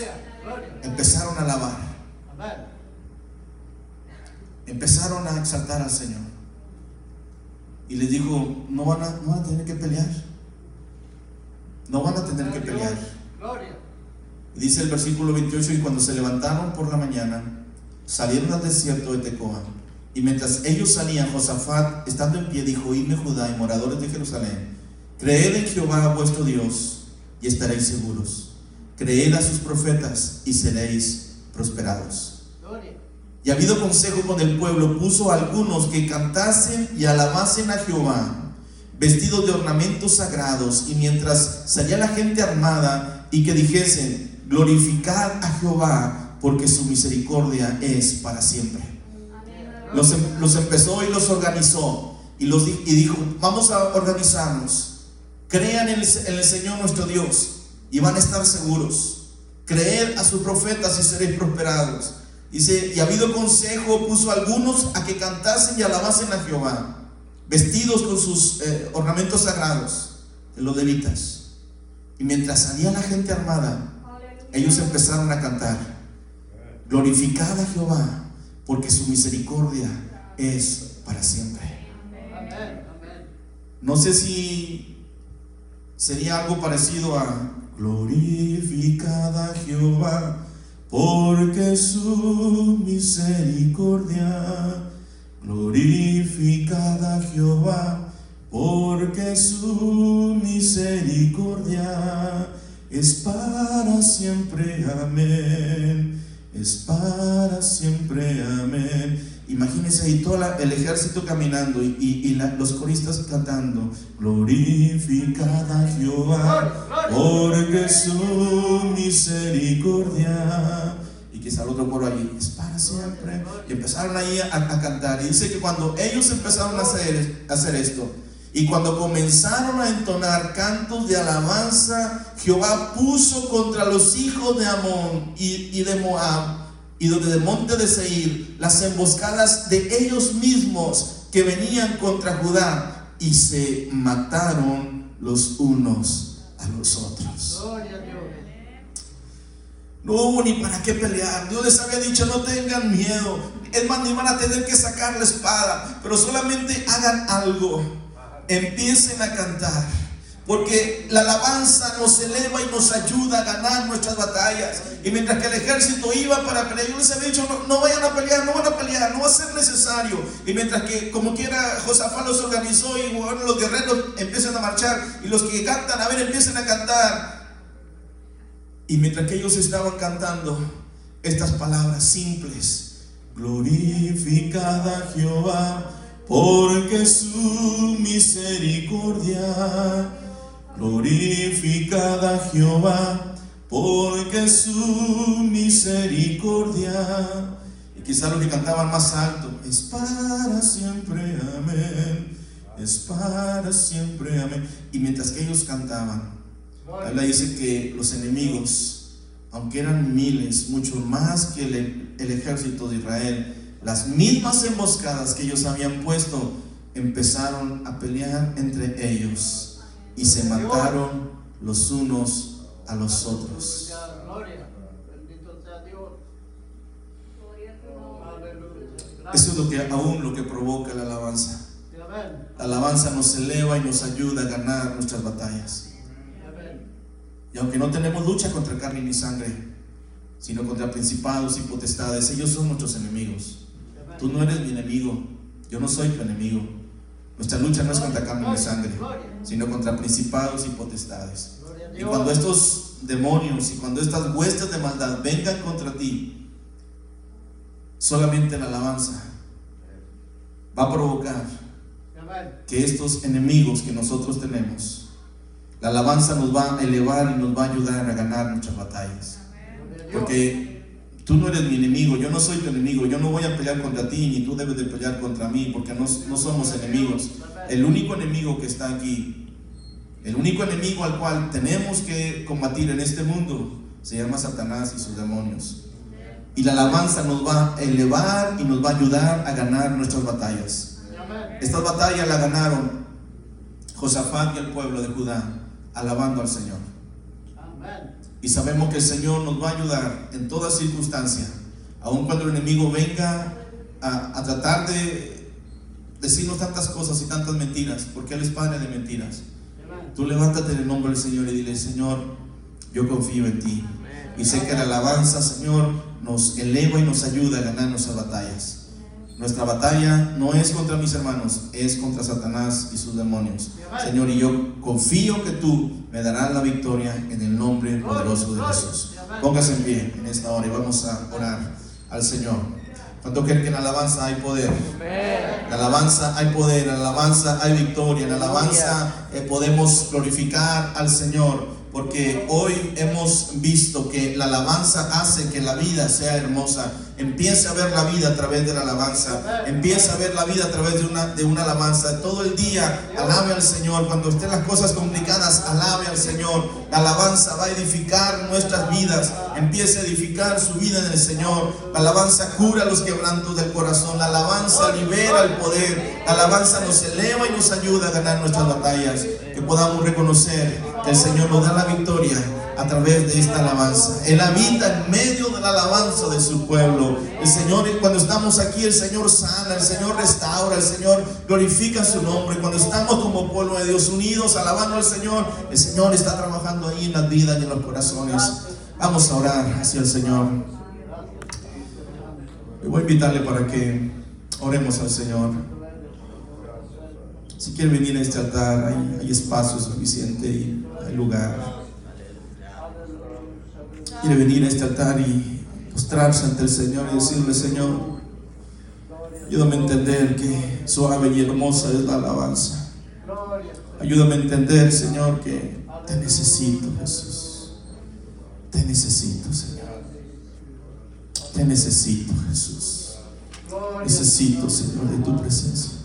Empezaron a alabar, empezaron a exaltar al Señor. Y les dijo, no van a, no van a tener que pelear. No van a tener que pelear. Dice el versículo 28, y cuando se levantaron por la mañana, salieron al desierto de Tecoa. Y mientras ellos salían, Josafat, estando en pie, dijo, oídme Judá y moradores de Jerusalén, creed en Jehová vuestro Dios y estaréis seguros. Creed a sus profetas y seréis prosperados. Y habido consejo con el pueblo, puso algunos que cantasen y alabasen a Jehová, vestidos de ornamentos sagrados, y mientras salía la gente armada, y que dijesen, glorificad a Jehová, porque su misericordia es para siempre. Los, em- los empezó y los organizó, y, los, y dijo, vamos a organizarnos, crean en el, Señor nuestro Dios, y van a estar seguros. Creed a sus profetas y seréis prosperados. Dice, y ha habido consejo, puso algunos a que cantasen y alabasen a Jehová, vestidos con sus eh, ornamentos sagrados, los levitas. Y mientras salía la gente armada, ellos empezaron a cantar, glorificad a Jehová, porque su misericordia es para siempre. No sé si sería algo parecido a glorificad a Jehová, porque su misericordia, glorificad a Jehová, porque su misericordia es para siempre, amén, es para siempre, amén. Imagínense ahí todo el ejército caminando y, los coristas cantando, glorificad a Jehová, porque su misericordia. Y quizá el otro coro allí, es para siempre. Y empezaron ahí a, a cantar. Y dice que cuando ellos empezaron a hacer esto, y cuando comenzaron a entonar cantos de alabanza, Jehová puso contra los hijos de Amón y, y de Moab y desde el monte de Seir las emboscadas de ellos mismos que venían contra Judá y se mataron los unos a los otros. No hubo ni para qué pelear. Dios les había dicho, no tengan miedo. Es más, ni van a tener que sacar la espada. Pero solamente hagan algo. Empiecen a cantar. Porque la alabanza nos eleva y nos ayuda a ganar nuestras batallas. Y mientras que el ejército iba para pelear, yo les había dicho, no, no vayan a pelear, no van a pelear, no va a ser necesario. Y mientras que como quiera Josafat los organizó y bueno, los guerreros empiezan a marchar y los que cantan, a ver, empiecen a cantar. Y mientras que ellos estaban cantando estas palabras simples, glorificad a Jehová, porque su misericordia, glorificad a Jehová, porque su misericordia, y quizá los que cantaban más alto, es para siempre, amén, es para siempre, amén. Y mientras que ellos cantaban, la dice que los enemigos, aunque eran miles, mucho más que el ejército de Israel, las mismas emboscadas que ellos habían puesto, empezaron a pelear entre ellos y se mataron los unos a los otros. Eso es lo que aún lo que provoca la alabanza. La alabanza nos eleva y nos ayuda a ganar nuestras batallas. Y aunque no tenemos lucha contra carne ni sangre, sino contra principados y potestades, ellos son nuestros enemigos. Tú no eres mi enemigo, yo no soy tu enemigo. Nuestra lucha no es contra carne ni sangre, sino contra principados y potestades. Y cuando estos demonios y cuando estas huestes de maldad vengan contra ti, solamente la alabanza va a provocar que estos enemigos que nosotros tenemos, la alabanza nos va a elevar y nos va a ayudar a ganar nuestras batallas. Porque tú no eres mi enemigo, yo no soy tu enemigo, yo no voy a pelear contra ti, ni tú debes de pelear contra mí, porque no, no somos enemigos. El único enemigo que está aquí, el único enemigo al cual tenemos que combatir en este mundo, se llama Satanás y sus demonios. Y la alabanza nos va a elevar y nos va a ayudar a ganar nuestras batallas. Estas batallas la ganaron Josafat y el pueblo de Judá, alabando al Señor. Amén. Y sabemos que el Señor nos va a ayudar en toda circunstancia, aun cuando el enemigo venga a, a tratar de decirnos tantas cosas y tantas mentiras, porque Él es padre de mentiras. Tú levántate en el nombre del Señor y dile, Señor, yo confío en ti. Y sé que la alabanza, Señor, nos eleva y nos ayuda a ganar nuestras batallas. Nuestra batalla no es contra mis hermanos, es contra Satanás y sus demonios. Señor, y yo confío que tú me darás la victoria en el nombre poderoso de Jesús. Póngase en pie en esta hora y vamos a orar al Señor. ¿Cuánto creen que en la alabanza hay poder? En la alabanza hay poder, en la alabanza hay victoria, en la alabanza eh, podemos glorificar al Señor. Porque hoy hemos visto que la alabanza hace que la vida sea hermosa. Empiece a ver la vida a través de la alabanza. Empieza a ver la vida a través de una, de una alabanza. Todo el día alabe al Señor. Cuando estén las cosas complicadas, alabe al Señor. La alabanza va a edificar nuestras vidas. Empiece a edificar su vida en el Señor. La alabanza cura los quebrantos del corazón. La alabanza libera el poder. La alabanza nos eleva y nos ayuda a ganar nuestras batallas. Que podamos reconocer el Señor nos da la victoria a través de esta alabanza. Él habita en medio de la alabanza de su pueblo. El Señor, cuando estamos aquí, el Señor sana, el Señor restaura, el Señor glorifica su nombre. Cuando estamos como pueblo de Dios unidos, alabando al Señor, el Señor está trabajando ahí en las vidas y en los corazones. Vamos a orar hacia el Señor. Y voy a invitarle para que oremos al Señor. Si quiere venir a este altar, hay, hay espacio suficiente y lugar. Quiere venir a este altar y postrarse ante el Señor y decirle, Señor, ayúdame a entender que suave y hermosa es la alabanza. Ayúdame a entender, Señor, que te necesito, Jesús. Te necesito, Señor. Te necesito, Jesús. Necesito, Señor, de tu presencia.